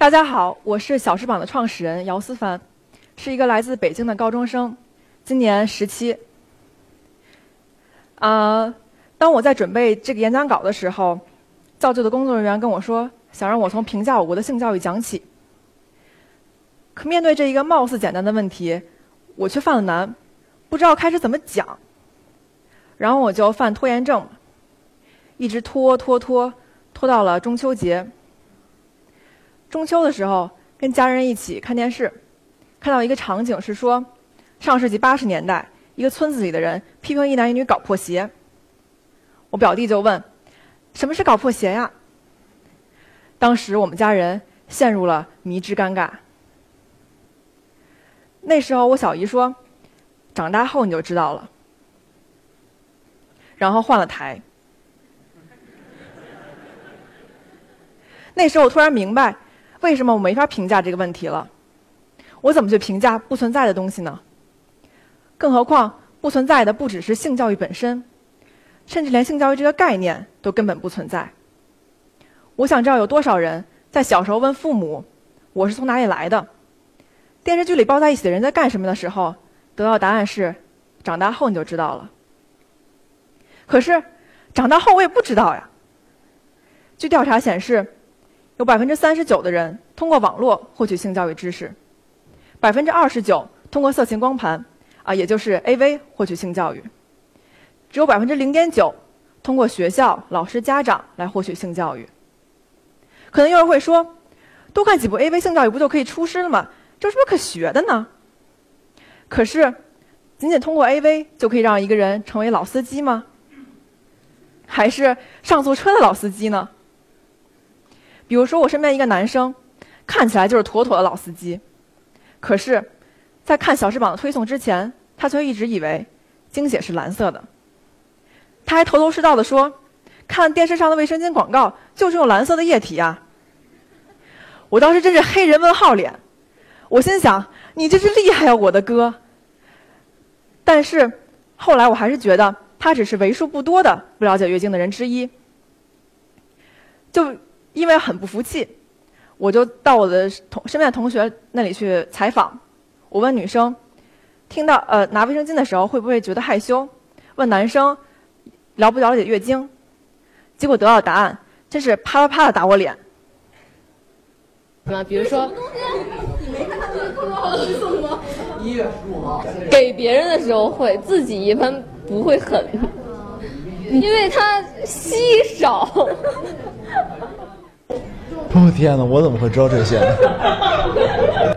大家好，我是小时榜的创始人姚思凡，是一个来自北京的高中生，今年十七。啊，当我在准备这个演讲稿的时候，造就的工作人员跟我说，想让我从评价我国的性教育讲起。可面对这一个貌似简单的问题，我却犯了难，不知道开始怎么讲。然后我就犯拖延症，一直拖拖拖，拖到了中秋节。中秋的时候，跟家人一起看电视，看到一个场景是说，上世纪八十年代，一个村子里的人批评一男一女搞破鞋。我表弟就问：“什么是搞破鞋呀？”当时我们家人陷入了迷之尴尬。那时候我小姨说：“长大后你就知道了。”然后换了台。那时候我突然明白。为什么我没法评价这个问题了？我怎么去评价不存在的东西呢？更何况不存在的不只是性教育本身，甚至连性教育这个概念都根本不存在。我想知道有多少人在小时候问父母：“我是从哪里来的？”电视剧里抱在一起的人在干什么的时候，得到答案是：“长大后你就知道了。”可是长大后我也不知道呀。据调查显示。有百分之三十九的人通过网络获取性教育知识，百分之二十九通过色情光盘，啊，也就是 AV 获取性教育，只有百分之零点九通过学校、老师、家长来获取性教育。可能有人会说，多看几部 AV 性教育不就可以出师了吗？这有什么可学的呢？可是，仅仅通过 AV 就可以让一个人成为老司机吗？还是上错车的老司机呢？比如说，我身边一个男生，看起来就是妥妥的老司机，可是，在看小时榜的推送之前，他却一直以为精血是蓝色的。他还头头是道的说，看电视上的卫生巾广告就是用蓝色的液体呀。我当时真是黑人问号脸，我心想，你这是厉害呀，我的哥。但是后来我还是觉得他只是为数不多的不了解月经的人之一，就。因为很不服气，我就到我的同身边的同学那里去采访。我问女生，听到呃拿卫生巾的时候会不会觉得害羞？问男生，了不了解月经？结果得到的答案真是啪啪啪的打我脸。啊，比如说，一月十五号，给别人的时候会，自己一般不会很，因为它稀少。我天哪！我怎么会知道这些呢？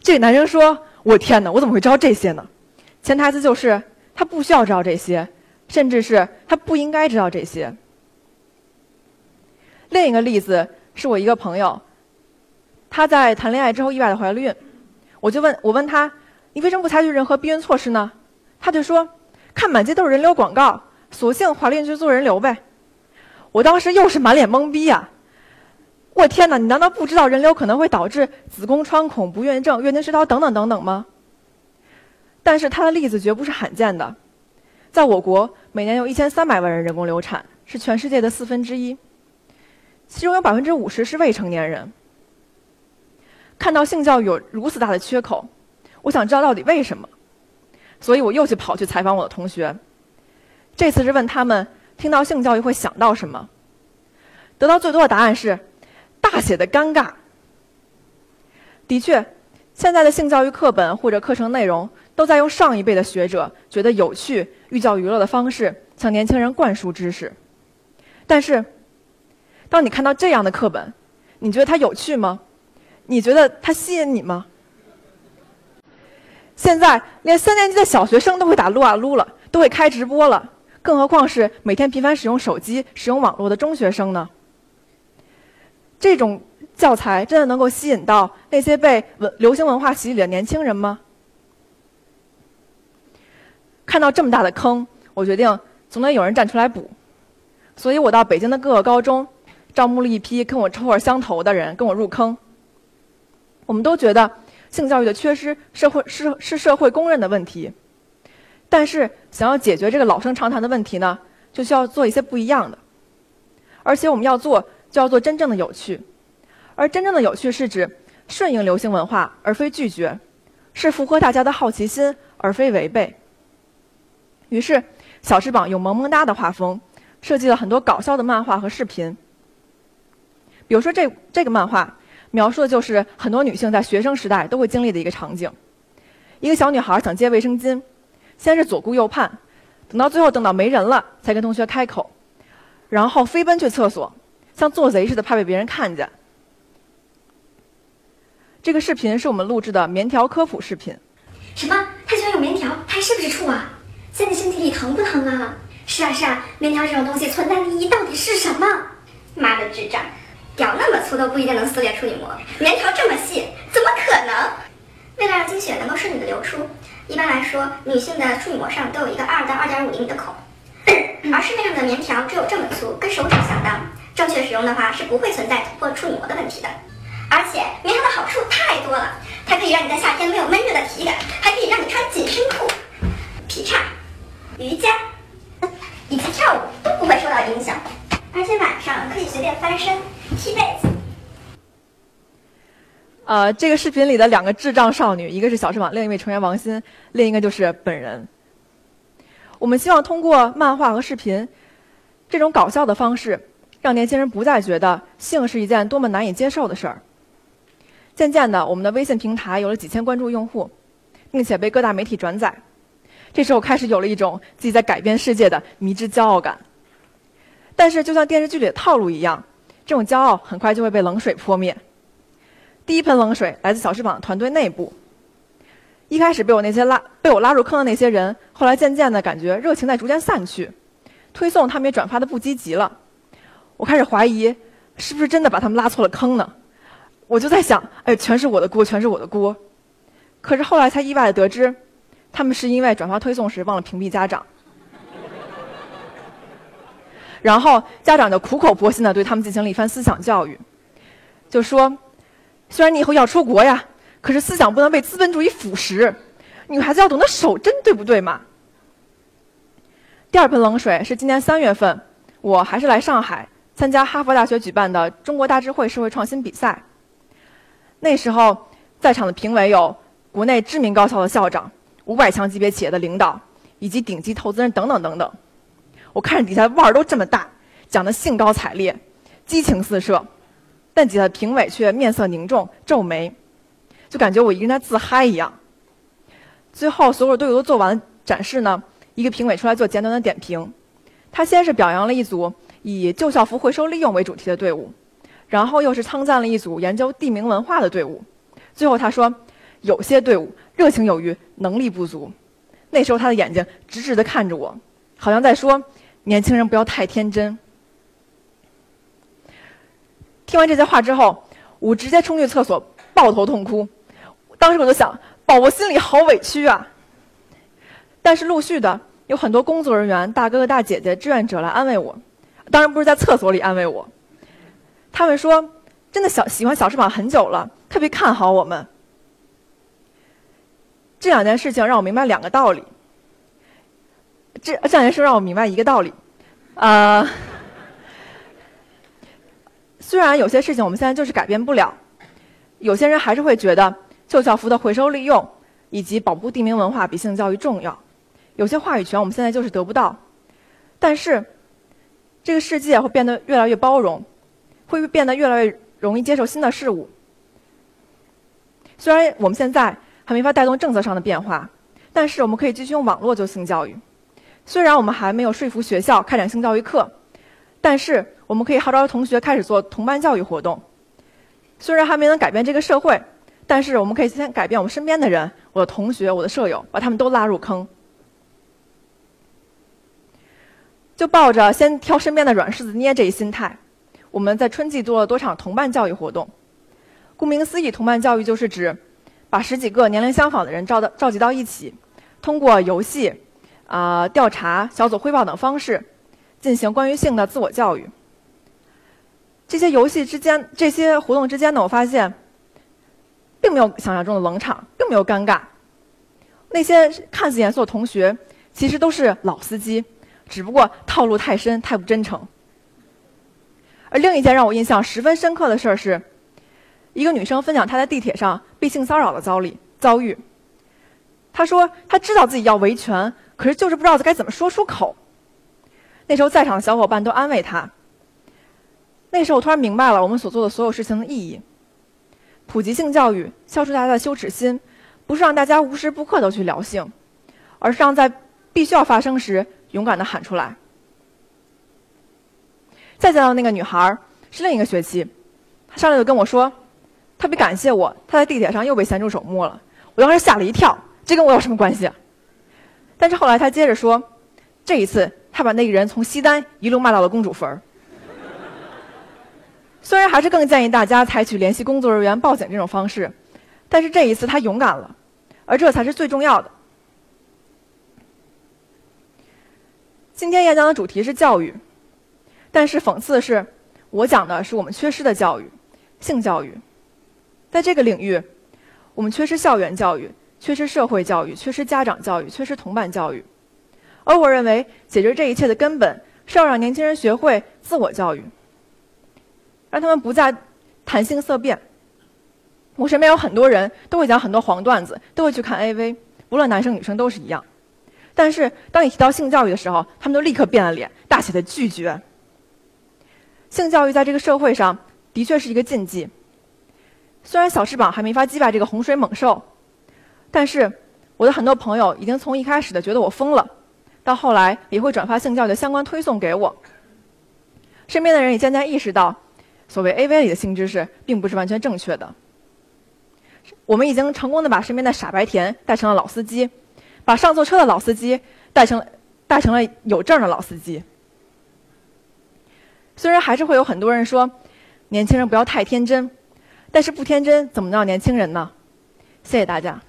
这个男生说：“我天哪！我怎么会知道这些呢？”潜台词就是他不需要知道这些，甚至是他不应该知道这些。另一个例子是我一个朋友，他在谈恋爱之后意外的怀了孕，我就问我问他：“你为什么不采取任何避孕措施呢？”他就说：“看满街都是人流广告，索性怀孕就做人流呗。”我当时又是满脸懵逼呀！我天哪，你难道不知道人流可能会导致子宫穿孔、不孕症、月经失调等等等等吗？但是他的例子绝不是罕见的，在我国每年有一千三百万人人工流产，是全世界的四分之一，其中有百分之五十是未成年人。看到性教育有如此大的缺口，我想知道到底为什么，所以我又去跑去采访我的同学，这次是问他们。听到性教育会想到什么？得到最多的答案是大写的尴尬。的确，现在的性教育课本或者课程内容都在用上一辈的学者觉得有趣、寓教于乐的方式向年轻人灌输知识。但是，当你看到这样的课本，你觉得它有趣吗？你觉得它吸引你吗？现在连三年级的小学生都会打撸啊撸了，都会开直播了。更何况是每天频繁使用手机、使用网络的中学生呢？这种教材真的能够吸引到那些被文流行文化洗礼的年轻人吗？看到这么大的坑，我决定总得有人站出来补。所以我到北京的各个高中，招募了一批跟我臭味相投的人跟我入坑。我们都觉得性教育的缺失，社会是是社会公认的问题。但是，想要解决这个老生常谈的问题呢，就需要做一些不一样的。而且，我们要做，就要做真正的有趣，而真正的有趣是指顺应流行文化而非拒绝，是符合大家的好奇心而非违背。于是，小翅膀用萌萌哒的画风设计了很多搞笑的漫画和视频。比如说，这这个漫画描述的就是很多女性在学生时代都会经历的一个场景：一个小女孩想借卫生巾，先是左顾右盼，等到最后等到没人了，才跟同学开口，然后飞奔去厕所，像做贼似的，怕被别人看见。这个视频是我们录制的棉条科普视频。什么？他居然有棉条？他还是不是处啊？现在你身体里疼不疼啊？是啊是啊，棉条这种东西存在的意义到底是什么？妈的智障！屌那么粗都不一定能撕裂处女膜，棉条这么细，怎么可能？为了让精血能够顺利的流出，一般来说，女性的处女膜上都有一个二到二点五厘米的孔，而市面上的棉条只有这么粗，跟手指相当。正确使用的话，是不会存在突破处女膜的问题的。而且棉条的好处太多了，它可以让你在夏天没有闷热的体感，还可以让你穿紧身裤、劈叉、瑜伽以及跳舞都不会受到影响，而且晚上可以随便翻身。踢被子。呃，这个视频里的两个智障少女，一个是小翅膀，另一位成员王鑫，另一个就是本人。我们希望通过漫画和视频这种搞笑的方式，让年轻人不再觉得性是一件多么难以接受的事儿。渐渐的，我们的微信平台有了几千关注用户，并且被各大媒体转载。这时候开始有了一种自己在改变世界的迷之骄傲感。但是，就像电视剧里的套路一样。这种骄傲很快就会被冷水泼灭。第一盆冷水来自小翅膀团队内部。一开始被我那些拉被我拉入坑的那些人，后来渐渐的感觉热情在逐渐散去，推送他们也转发的不积极了。我开始怀疑，是不是真的把他们拉错了坑呢？我就在想，哎，全是我的锅，全是我的锅。可是后来才意外的得知，他们是因为转发推送时忘了屏蔽家长。然后家长就苦口婆心的对他们进行了一番思想教育，就说：“虽然你以后要出国呀，可是思想不能被资本主义腐蚀，女孩子要懂得守贞，对不对嘛？”第二盆冷水是今年三月份，我还是来上海参加哈佛大学举办的中国大智慧社会创新比赛。那时候在场的评委有国内知名高校的校长、五百强级别企业的领导，以及顶级投资人等等等等。我看着底下腕儿都这么大，讲的兴高采烈，激情四射，但几个评委却面色凝重，皱眉，就感觉我一个人在自嗨一样。最后，所有队伍都做完了展示呢，一个评委出来做简短的点评。他先是表扬了一组以旧校服回收利用为主题的队伍，然后又是称赞了一组研究地名文化的队伍。最后他说，有些队伍热情有余，能力不足。那时候他的眼睛直直的看着我，好像在说。年轻人不要太天真。听完这些话之后，我直接冲去厕所抱头痛哭。当时我就想，宝宝心里好委屈啊。但是陆续的有很多工作人员、大哥哥、大姐姐、志愿者来安慰我，当然不是在厕所里安慰我。他们说，真的小喜欢小翅膀很久了，特别看好我们。这两件事情让我明白两个道理。这这两件事让我明白一个道理，呃，虽然有些事情我们现在就是改变不了，有些人还是会觉得旧校服的回收利用以及保护地名文化比性教育重要，有些话语权我们现在就是得不到，但是这个世界会变得越来越包容，会变得越来越容易接受新的事物。虽然我们现在还没法带动政策上的变化，但是我们可以继续用网络做性教育。虽然我们还没有说服学校开展性教育课，但是我们可以号召同学开始做同伴教育活动。虽然还没能改变这个社会，但是我们可以先改变我们身边的人，我的同学、我的舍友，把他们都拉入坑。就抱着先挑身边的软柿子捏这一心态，我们在春季做了多场同伴教育活动。顾名思义，同伴教育就是指把十几个年龄相仿的人召到召集到一起，通过游戏。啊，调查、小组汇报等方式进行关于性的自我教育。这些游戏之间、这些活动之间呢，我发现并没有想象中的冷场，并没有尴尬。那些看似严肃的同学，其实都是老司机，只不过套路太深，太不真诚。而另一件让我印象十分深刻的事儿是，一个女生分享她在地铁上被性骚扰的遭遇遭遇。她说她知道自己要维权，可是就是不知道该怎么说出口。那时候在场的小伙伴都安慰她。那时候我突然明白了我们所做的所有事情的意义：普及性教育，消除大家的羞耻心，不是让大家无时不刻都去聊性，而是让在必须要发生时勇敢地喊出来。再见到那个女孩是另一个学期，她上来就跟我说，特别感谢我，她在地铁上又被咸猪手摸了。我当时吓了一跳，这跟我有什么关系？但是后来她接着说，这一次她把那个人从西单一路骂到了公主坟。虽然还是更建议大家采取联系工作人员报警这种方式，但是这一次他勇敢了，而这才是最重要的。今天演讲的主题是教育。但是讽刺的是，我讲的是我们缺失的教育，性教育。在这个领域，我们缺失校园教育，缺失社会教育，缺失家长教育，缺失同伴教育。而我认为，解决这一切的根本是要让年轻人学会自我教育，让他们不再谈性色变。我身边有很多人都会讲很多黄段子，都会去看 AV，无论男生女生都是一样。但是当你提到性教育的时候，他们都立刻变了脸，大写的拒绝。性教育在这个社会上的确是一个禁忌。虽然小翅膀还没法击败这个洪水猛兽，但是我的很多朋友已经从一开始的觉得我疯了，到后来也会转发性教育的相关推送给我。身边的人也渐渐意识到，所谓 AV 里的性知识并不是完全正确的。我们已经成功的把身边的傻白甜带成了老司机，把上错车的老司机带成带成了有证的老司机。虽然还是会有很多人说，年轻人不要太天真，但是不天真怎么能叫年轻人呢？谢谢大家。